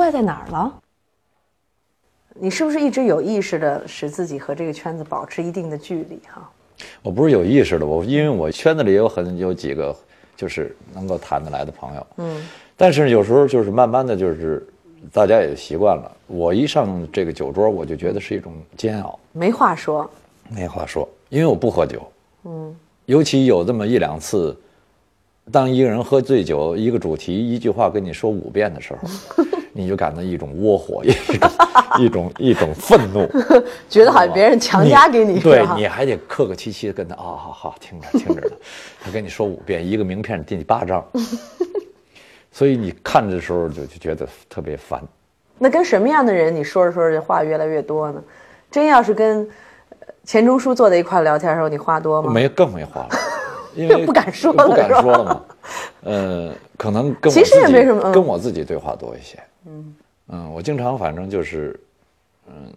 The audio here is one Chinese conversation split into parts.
怪在哪儿了？你是不是一直有意识的使自己和这个圈子保持一定的距离？哈，我不是有意识的，我因为我圈子里有很有几个就是能够谈得来的朋友，嗯，但是有时候就是慢慢的就是大家也习惯了，我一上这个酒桌，我就觉得是一种煎熬，没话说，没话说，因为我不喝酒，嗯，尤其有这么一两次，当一个人喝醉酒，一个主题一句话跟你说五遍的时候，你就感到一种窝火，一种一种一种愤怒，觉得好像别人强加给你，对你还得客客气气的跟他啊，好好听着听着呢，他跟你说五遍，一个名片第八张，所以你看着的时候就就觉得特别烦。那跟什么样的人你说着说着话越来越多呢？真要是跟呃钱钟书坐在一块聊天的时候，你话多吗？没更没话了，因为不敢说了不敢说了嘛。呃，可能跟我其实也没什么嗯跟我自己对话多一些。嗯我经常反正就是，嗯，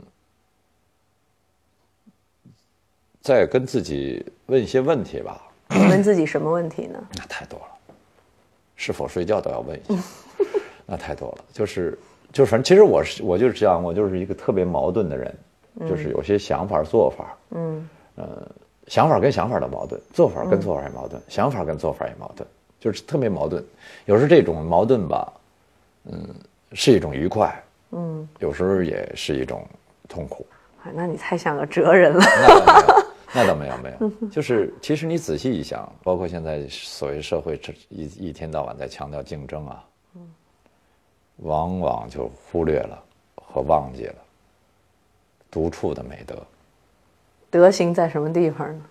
在跟自己问一些问题吧。问自己什么问题呢？那太多了，是否睡觉都要问一下，那太多了。就是就是，反正其实我是我就是这样，我就是一个特别矛盾的人，就是有些想法做法，嗯，呃，想法跟想法的矛盾，做法跟做法也矛盾，想法跟做法也矛盾，就是特别矛盾。有时候这种矛盾吧，嗯，是一种愉快，嗯，有时候也是一种痛苦。哎那你太像个哲人了。那倒没有，那倒没有，没有。就是其实你仔细一想，包括现在所谓社会一一天到晚在强调竞争啊，嗯往往就忽略了和忘记了独处的美德。德行在什么地方呢？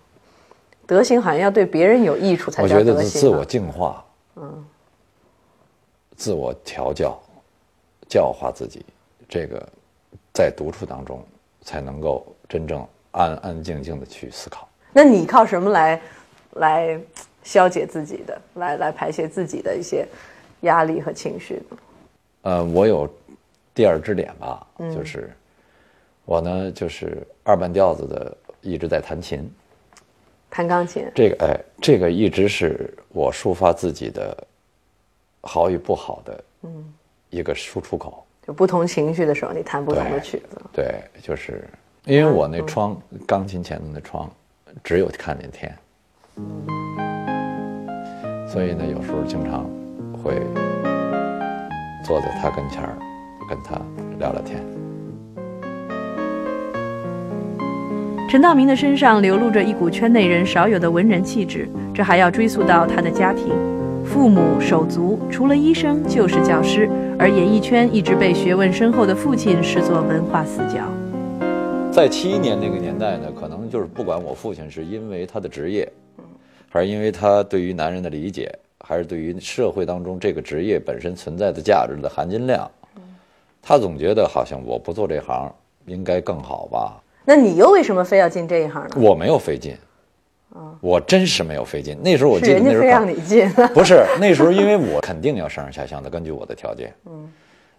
德行好像要对别人有益处才我叫德行、啊。觉得是自我净化，嗯，自我调教，教化自己，这个在独处当中才能够真正安安静静的去思考。那你靠什么来来消解自己的，来来排泄自己的一些压力和情绪呢？呃，我有第二支点吧，就是我呢就是二半调子的，一直在弹琴。弹钢琴，这个哎，这个一直是我抒发自己的好与不好的一个输出口。就不同情绪的时候，你弹不同的曲子。对，就是因为我那窗，钢琴前的那窗，只有看见天，所以呢，有时候经常会坐在他跟前儿，跟他聊聊天。陈道明的身上流露着一股圈内人少有的文人气质，这还要追溯到他的家庭。父母手足除了医生就是教师，而演艺圈一直被学问深厚的父亲视作文化死角。在七一年那个年代呢，可能就是不管我父亲是因为他的职业，还是因为他对于男人的理解，还是对于社会当中这个职业本身存在的价值的含金量，他总觉得好像我不做这行应该更好吧。那你又为什么非要进这一行呢？我没有费劲，我真是没有费劲。那时候我是记得那时候让你进。不是那时候，因为我肯定要上上下乡的，根据我的条件。嗯，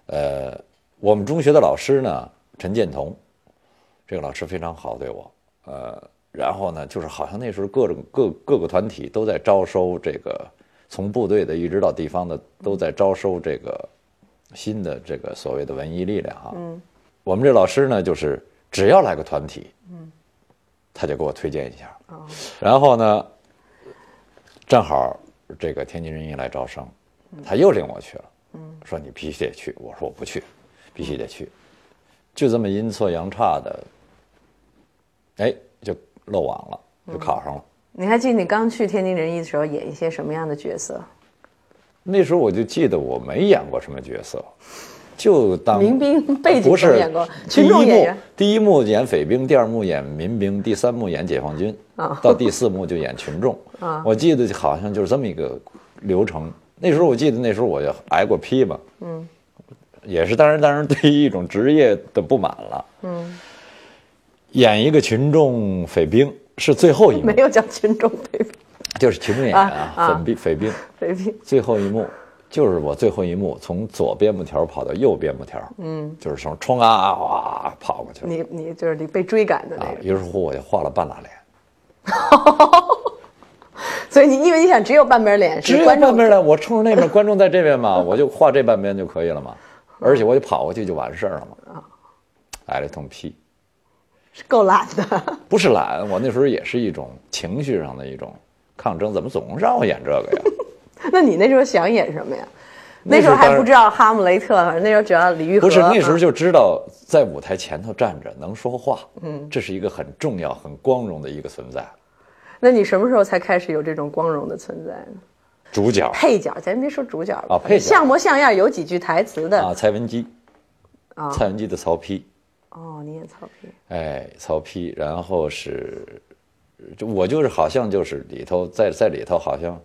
呃，我们中学的老师呢，陈建彤，这个老师非常好对我。呃，然后呢，就是好像那时候各种各各个团体都在招收这个，从部队的一直到地方的都在招收这个新的这个所谓的文艺力量啊。嗯，我们这老师呢，就是只要来个团体，嗯，他就给我推荐一下。然后呢，正好这个天津人艺来招生，他又领我去了，说你必须得去。我说我不去，必须得去。就这么阴错阳差的，哎，就漏网了，就考上了。你还记得你刚去天津人艺的时候演一些什么样的角色？那时候我就记得我没演过什么角色，就当民兵背景不是演过，第一幕群众演员。第一幕演匪兵，第二幕演民兵，第三幕演解放军，啊。到第四幕就演群众。啊。我记得好像就是这么一个流程。那时候我记得那时候我就挨过批吧，嗯，也是当然当然 对于一种职业的不满了，嗯，演一个群众匪兵是最后一幕。没，有叫群众匪兵，就是群众演员啊，匪兵匪兵。匪兵。最后一幕就是我最后一幕从左边幕条跑到右边幕条，嗯，就是从冲啊哇跑过去了。你你就是你被追赶的那啊，个，于是乎我就画了半拉脸，所以你因为你想只有半边脸只有是观众半边脸，我冲着那边，观众在这边嘛，我就画这半边就可以了嘛。而且我就跑过去就完事儿了嘛。挨了一通批，是够懒的。不是懒，我那时候也是一种情绪上的一种抗争，怎么总让我演这个呀？那你那时候想演什么呀？那时候还不知道哈姆雷特，反正那时候只要李玉和。不是那时候啊就知道在舞台前头站着能说话，嗯，这是一个很重要、很光荣的一个存在。那你什么时候才开始有这种光荣的存在呢？主角配角，咱别说主角了，啊配角像模像样，有几句台词的。啊，蔡文姬，啊蔡文姬的曹丕，哦，你演曹丕。哎，曹丕，然后是，就我就是好像就是里头在在里头好像，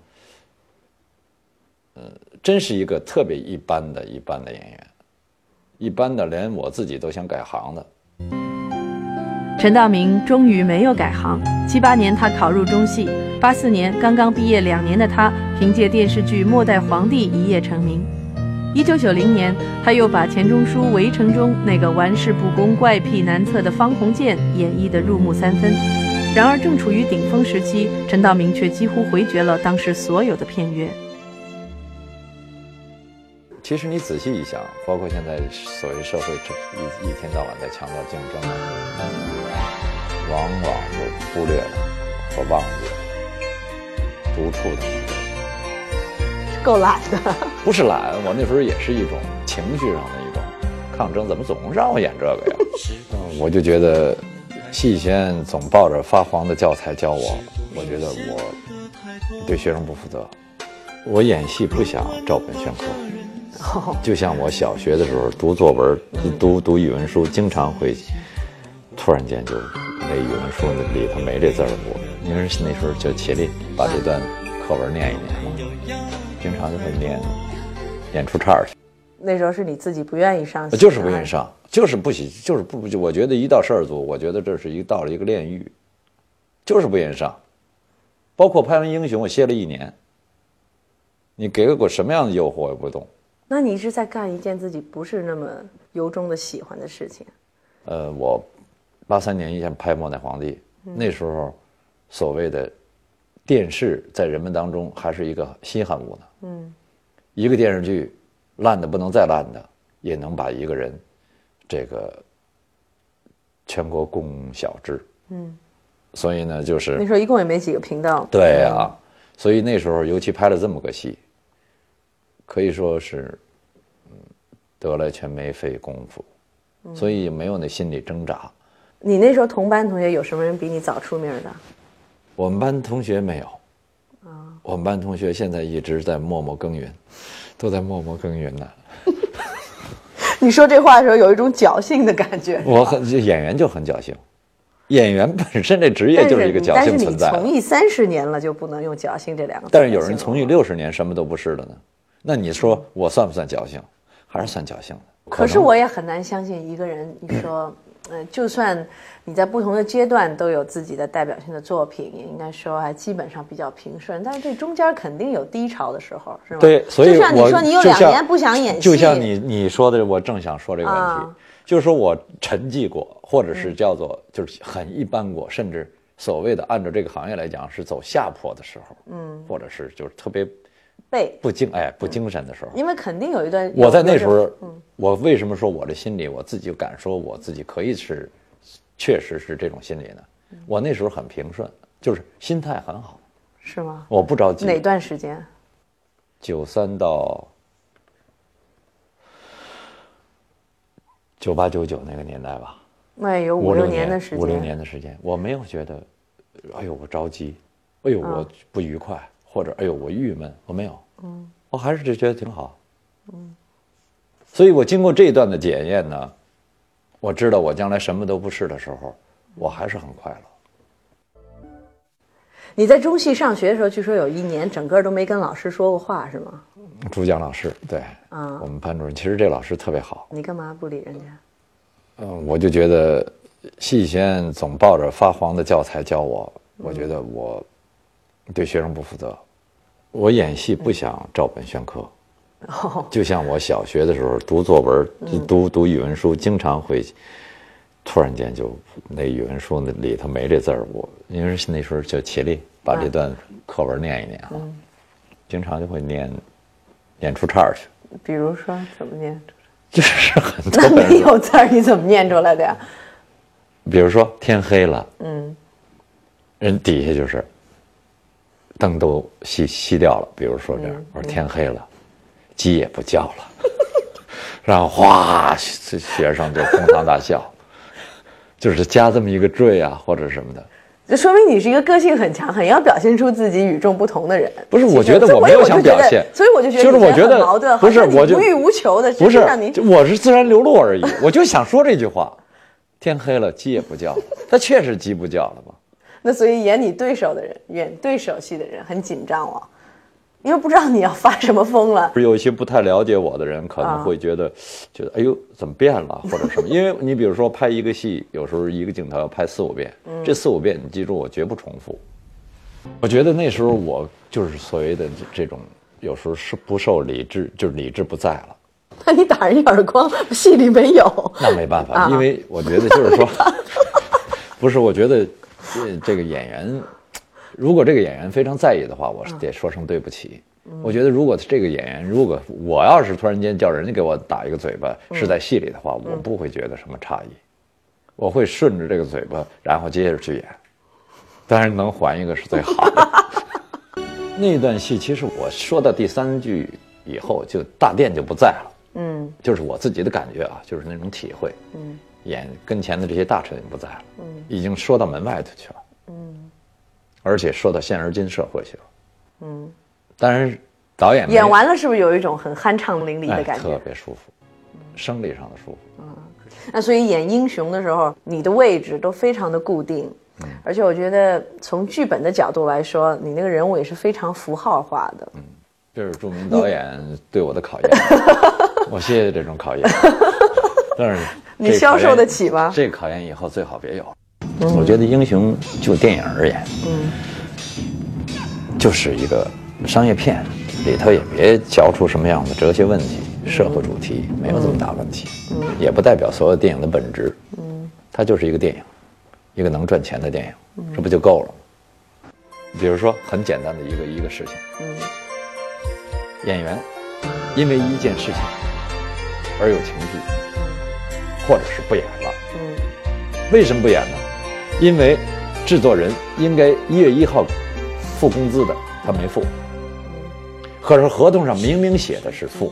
呃，真是一个特别一般的一般的演员，一般的连我自己都想改行的。陈道明终于没有改行。七八年，他考入中戏；八四年，刚刚毕业两年的他，凭借电视剧《末代皇帝》一夜成名。一九九零年，他又把钱钟书《围城》中那个玩世不恭、怪癖难测的方鸿渐演绎得入木三分。然而，正处于顶峰时期，陈道明却几乎回绝了当时所有的片约。其实你仔细一想，包括现在所谓社会这一一天到晚在强调竞争，往往就忽略了和忘记了独处的那个。够懒的。不是懒，我那时候也是一种情绪上的一种抗争，怎么总让我演这个呀？嗯我就觉得戏以前总抱着发黄的教材教我，我觉得我对学生不负责。我演戏不想照本宣科，哦，就像我小学的时候读作文、读读语文书，经常会突然间就那语文书里头没这字儿，我因为那时候就起立把这段课文念一念嘛，经常就会念念出岔儿去。那时候是你自己不愿意上戏，就是不愿意。上，就是不喜，就是不，就我觉得一到事儿组，我觉得这是一到了一个炼狱，就是不愿意上。包括拍完《英雄》，我歇了一年，你给我什么样的诱惑我也不动。那你一直在干一件自己不是那么由衷的喜欢的事情。呃，我八三年一下拍《末代皇帝》，那时候所谓的电视在人们当中还是一个稀罕物呢。嗯，一个电视剧烂的不能再烂的，也能把一个人这个全国共晓之。嗯，所以呢，就是那时候一共也没几个频道。对呀、所以那时候尤其拍了这么个戏，可以说是，嗯，得来全没费功夫，所以没有那心理挣扎。你那时候同班同学有什么人比你早出名的？我们班同学没有，啊我们班同学现在一直在默默耕耘，都在默默耕耘呢。你说这话的时候有一种侥幸的感觉。我很这演员就很侥幸，演员本身这职业就是一个侥但是你幸存在。从艺三十年了，就不能用侥幸这两个字但。是有人从艺六十年什么都不是了呢，那你说我算不算侥幸？还是算侥幸的？可是我也很难相信一个人，你说，呃，就算你在不同的阶段都有自己的代表性的作品，也应该说还基本上比较平顺，但是这中间肯定有低潮的时候，是吗？对，所以就像你说你有两年不想演戏，就像你你说的，我正想说这个问题，啊就是说我沉寂过，或者嗯是叫做就是很一般过，甚至所谓的按照这个行业来讲是走下坡的时候，嗯，或者是就是特别背，不精哎不精神的时候，因为肯定有一段我在那时，候，我为什么说我的心理我自己敢说我自己可以是，确实是这种心理呢？嗯。我那时候很平顺，就是心态很好，是吗？我不着急。哪段时间？九三到九八九九那个年代吧，那也有五六年的时间，五六年的时间，我没有觉得，哎呦我着急，哎呦我不愉快，或者哎呦我郁闷，我没有，嗯，我还是觉得挺好，嗯，所以我经过这一段的检验呢，我知道我将来什么都不是的时候，我还是很快乐。你在中戏上学的时候，据说有一年整个都没跟老师说过话，是吗？主讲老师对，啊。我们班主任，其实这老师特别好，你干嘛不理人家？嗯，我就觉得戏先总抱着发黄的教材教我，我觉得我对学生不负责。我演戏不想照本宣科，哦，就像我小学的时候读作文、读读语文书，经常会突然间就那语文书那里头没这字儿，我因为那时候就起立把这段课文念一念啊，经常就会念念出岔儿去。比如说怎么念？就是很多那没，有字儿，你怎么念出来的呀？比如说天黑了，嗯，人底下就是灯都熄熄掉了，比如说这样，我说天黑了，鸡也不叫了，然后哗，学生就哄堂大笑，就是加这么一个缀啊，或者什么的。这说明你是一个个性很强、很要表现出自己与众不同的人。不是我觉得我没有想表现所以我就觉得就是我觉得矛盾，不是我就无欲无求的，不是我是自然流露而已，我就想说这句话。天黑了，鸡也不叫了，它确实鸡不叫了吧？那所以演你对手的人，演对手戏的人很紧张哦，因为不知道你要发什么疯了。是有一些不太了解我的人可能会觉得，觉得哎呦怎么变了或者什么？因为你比如说拍一个戏，有时候一个镜头要拍四五遍，这四五遍你记住我绝不重复。我觉得那时候我就是所谓的这种，有时候是不受理智，就是理智不在了。那你打人一耳光，戏里没有。那没办法，啊因为我觉得就是说，不是，我觉得这这个演员，如果这个演员非常在意的话，我是得说声对不起。我觉得如果这个演员，如果我要是突然间叫人家给我打一个嘴巴，是在戏里的话，我不会觉得什么诧异，我会顺着这个嘴巴，然后接着去演。当然能还一个是最好的。那段戏其实我说到第三句以后，就大殿就不在了。嗯就是我自己的感觉啊，就是那种体会。嗯演跟前的这些大臣也不在了，嗯已经说到门外头去了，嗯而且说到现而今社会去了。嗯，当然，导演演完了是不是有一种很酣畅淋漓的哎感觉？特别舒服，生理上的舒服。嗯那所以演英雄的时候，你的位置都非常的固定，而且我觉得从剧本的角度来说，你那个人物也是非常符号化的。嗯这是著名导演对我的考验，我谢谢这种考验。但是 你消受得起吗这个考验以后最好别有。我觉得英雄就电影而言，嗯就是一个商业片，里头也别嚼出什么样的哲学问题、社会主题，没有这么大问题，也不代表所有电影的本质，它就是一个电影，一个能赚钱的电影，这不就够了吗？比如说很简单的一个一个事情，演员因为一件事情而有情绪，或者是不演了，为什么不演呢？因为制作人应该一月一号付工资的，他没付。可是合同上明明写的是付，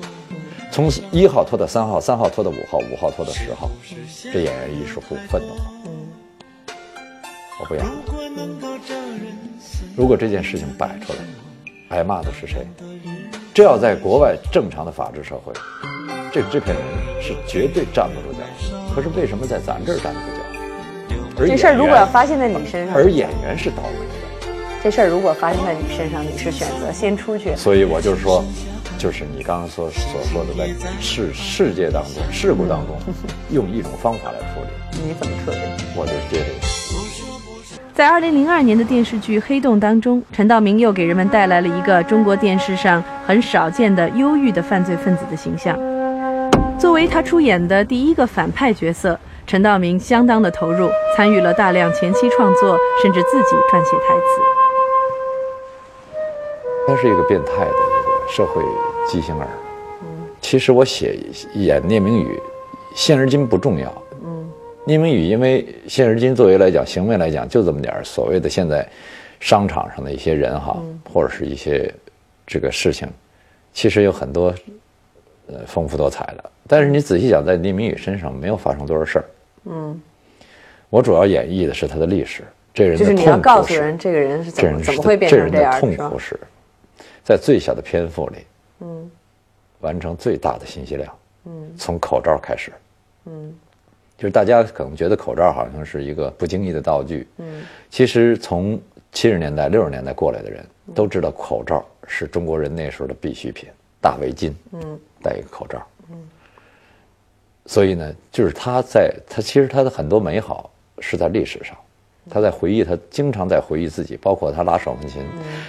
从一号拖到三号，三号拖到五号，五号拖到十号，这演员于是乎愤怒了，我不演了。如果这件事情摆出来，挨骂的是谁？这要在国外正常的法治社会，这个制片人是绝对站不住脚。可是为什么在咱这儿站不住脚？这事儿如果要发现在你身上，而演员是倒霉的。这事儿如果发生在你身上，你是选择先出去，所以我就是说，就是你刚刚所所说的，在世世界当中、事故当中，用一种方法来处理，你怎么处理？我就接这个。在二零零二年的电视剧《黑洞》当中，陈道明又给人们带来了一个中国电视上很少见的忧郁的犯罪分子的形象。作为他出演的第一个反派角色，陈道明相当的投入，参与了大量前期创作，甚至自己撰写台词。他是一个变态的这个社会畸形儿。其实我写演聂明宇，现而今不重要。嗯，聂明宇因为现而今作为来讲行为来讲就这么点儿所谓的现在商场上的一些人哈，或者是一些这个事情，其实有很多呃丰富多彩的。但是你仔细想，在聂明宇身上没有发生多少事儿。嗯，我主要演绎的是他的历史，这个人的就是你要告诉人，这个人是怎么这人是怎么会变这人成这样，的痛是吧苦？史，在最小的篇幅里，嗯，完成最大的信息量，嗯，从口罩开始，嗯，就是大家可能觉得口罩好像是一个不经意的道具，嗯，其实从七十年代、六十年代过来的人都知道，口罩是中国人那时候的必需品，大围巾，嗯，戴一个口罩，嗯，所以呢，就是他在他其实他的很多美好是在历史上。他在回忆，他经常在回忆自己，包括他拉手风琴，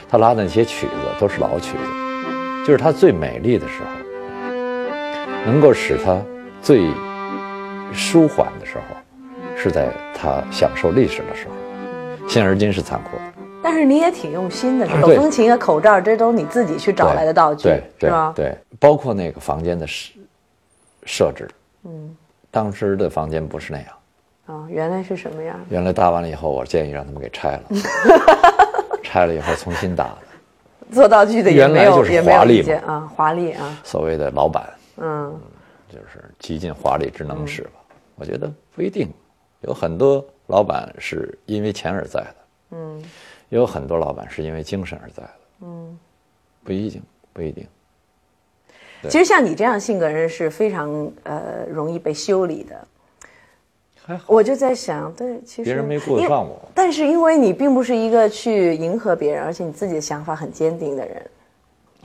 他拉的那些曲子都是老曲子，就是他最美丽的时候，能够使他最舒缓的时候，是在他享受历史的时候。现而今是残酷的，但是你也挺用心的，手对风琴啊、口罩，这都是你自己去找来的道具，对对是吧？对，包括那个房间的设设置。嗯，当时的房间不是那样，啊、原来是什么样？原来搭完了以后，我建议让他们给拆了，拆了以后重新搭的。做道具的也没有原来就是也没有华丽意见啊，华丽啊，所谓的老板，嗯，就是极尽华丽之能事吧。我觉得不一定，有很多老板是因为钱而在的，嗯，也有很多老板是因为精神而在的，嗯，不一定，不一定。其实像你这样性格人是非常呃容易被修理的。还好，我就在想，对，其实别人没顾得上我但是因为你并不是一个去迎合别人，而且你自己的想法很坚定的人，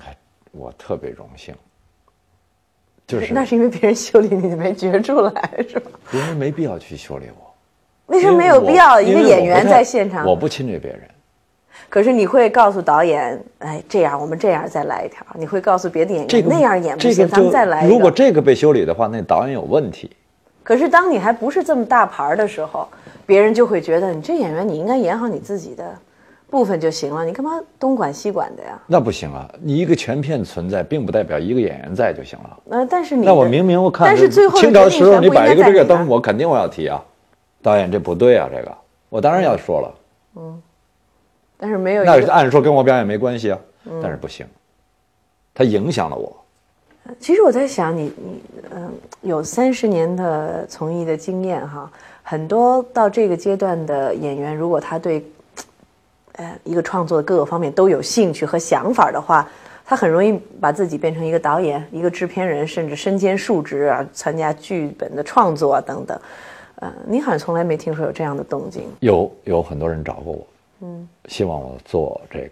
哎，我特别荣幸，就是 那是因为别人修理你你没觉出来，是吧？别人没必要去修理我，为什么没有必要？一个演员在现场，我不侵略别人。可是你会告诉导演，哎，这样我们这样再来一条。你会告诉别的演员，这个那样演不行，这个咱们再来一个。如果这个被修理的话，那导演有问题。可是当你还不是这么大牌的时候，别人就会觉得你这演员你应该演好你自己的部分就行了，你干嘛东管西管的呀？那不行啊！你一个全片存在，并不代表一个演员在就行了。呃，但是你的那我明明我看，但是最后的清朝的时候，你摆一个这个灯，我肯定我要提啊，导演这不对啊，这个我当然要说了。但是没有那按说跟我表演没关系啊，嗯但是不行，它影响了我。其实我在想你，你嗯、有三十年的从艺的经验哈，很多到这个阶段的演员，如果他对呃一个创作的各个方面都有兴趣和想法的话，他很容易把自己变成一个导演、一个制片人，甚至身兼数职啊，参加剧本的创作啊等等。呃，你好像从来没听说有这样的动静。有有很多人找过我，嗯，希望我做这个，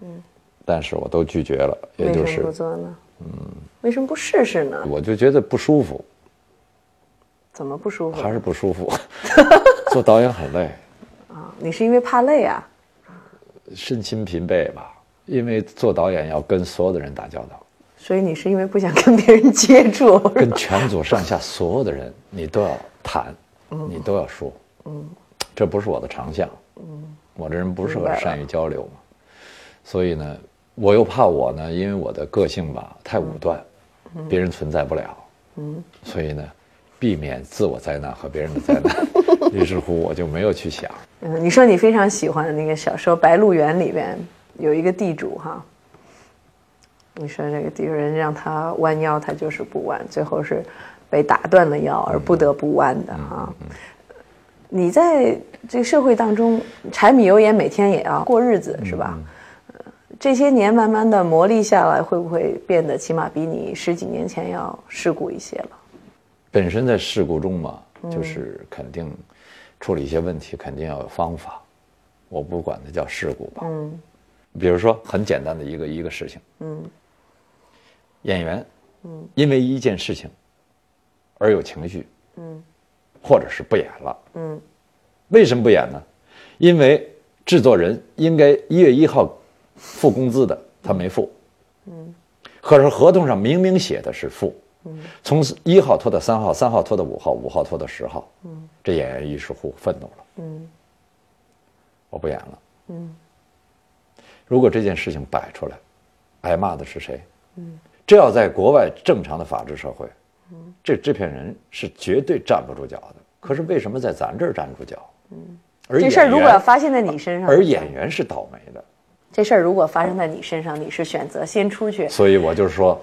嗯，但是我都拒绝了，也就为什么不是做呢？嗯，为什么不试试呢？我就觉得不舒服，怎么不舒服？还是不舒服。做导演很累，啊？你是因为怕累啊？身心疲惫吧，因为做导演要跟所有的人打交道。所以你是因为不想跟别人接触？跟全组上下所有的人，你都要谈，你都要说，嗯，这不是我的长项，嗯，我这人不是很善于交流嘛，所以呢，我又怕我呢，因为我的个性吧太武断，别人存在不了，嗯，所以呢，避免自我灾难和别人的灾难，于是乎我就没有去想，嗯，你说你非常喜欢的那个小说《白鹿原》里边有一个地主哈，你说这个地主人让他弯腰，他就是不弯，最后是被打断了腰而不得不弯的哈。你在这个社会当中柴米油盐，每天也要过日子是吧？呃这些年慢慢的磨砺下来，会不会变得起码比你十几年前要世故一些了？本身在世故中嘛，就是肯定处理一些问题，肯定要有方法。我不管它叫世故吧，嗯，比如说很简单的一个一个事情，嗯，演员，嗯，因为一件事情而有情绪，嗯，或者是不演了，嗯，为什么不演呢？因为制作人应该一月一号付工资的，他没付，嗯，可是合同上明明写的是付，嗯。从一号拖到三号，三号拖到五号，五号拖到十号，嗯，这演员于是乎愤怒了，嗯，我不演了，嗯，如果这件事情摆出来，挨骂的是谁？嗯，这要在国外正常的法治社会，嗯，这制片人是绝对站不住脚的。可是为什么在咱这儿站住脚？嗯，而这事儿如果要发生在你身上，而演员是倒霉的。这事儿如果发生在你身上，你是选择先出去，所以我就是说，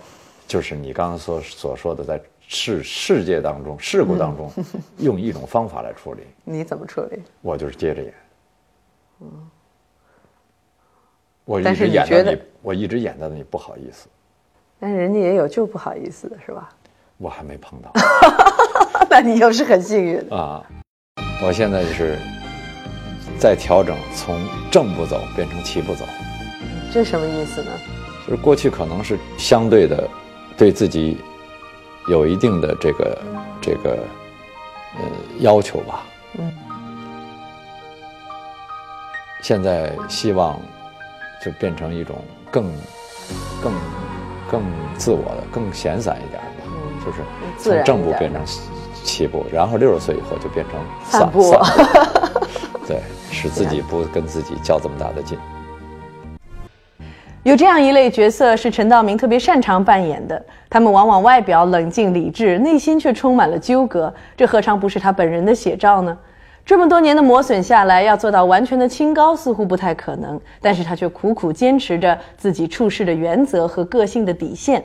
就是你刚刚所所说的，在世世界当中、事故当中，用一种方法来处理，你怎么处理？我就是接着演。嗯我一直演到你你，我一直演到你不好意思，但是人家也有就不好意思的，是吧？我还没碰到 那你又是很幸运。啊。我现在就是在调整，从正步走变成齐步走。这什么意思呢？就是过去可能是相对的对自己有一定的这个这个呃要求吧。嗯。现在希望就变成一种更更更自我的、更闲散一点的，就是从正步变成齐步，然后六十岁以后就变成散步散步 对，使自己不跟自己较这么大的劲。有这样一类角色是陈道明特别擅长扮演的，他们往往外表冷静理智，内心却充满了纠葛，这何尝不是他本人的写照呢？这么多年的磨损下来，要做到完全的清高似乎不太可能，但是他却苦苦坚持着自己处事的原则和个性的底线，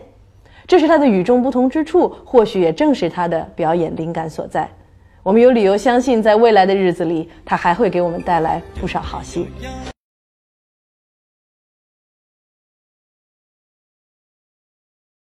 这是他的与众不同之处，或许也正是他的表演灵感所在。我们有理由相信，在未来的日子里，他还会给我们带来不少好戏。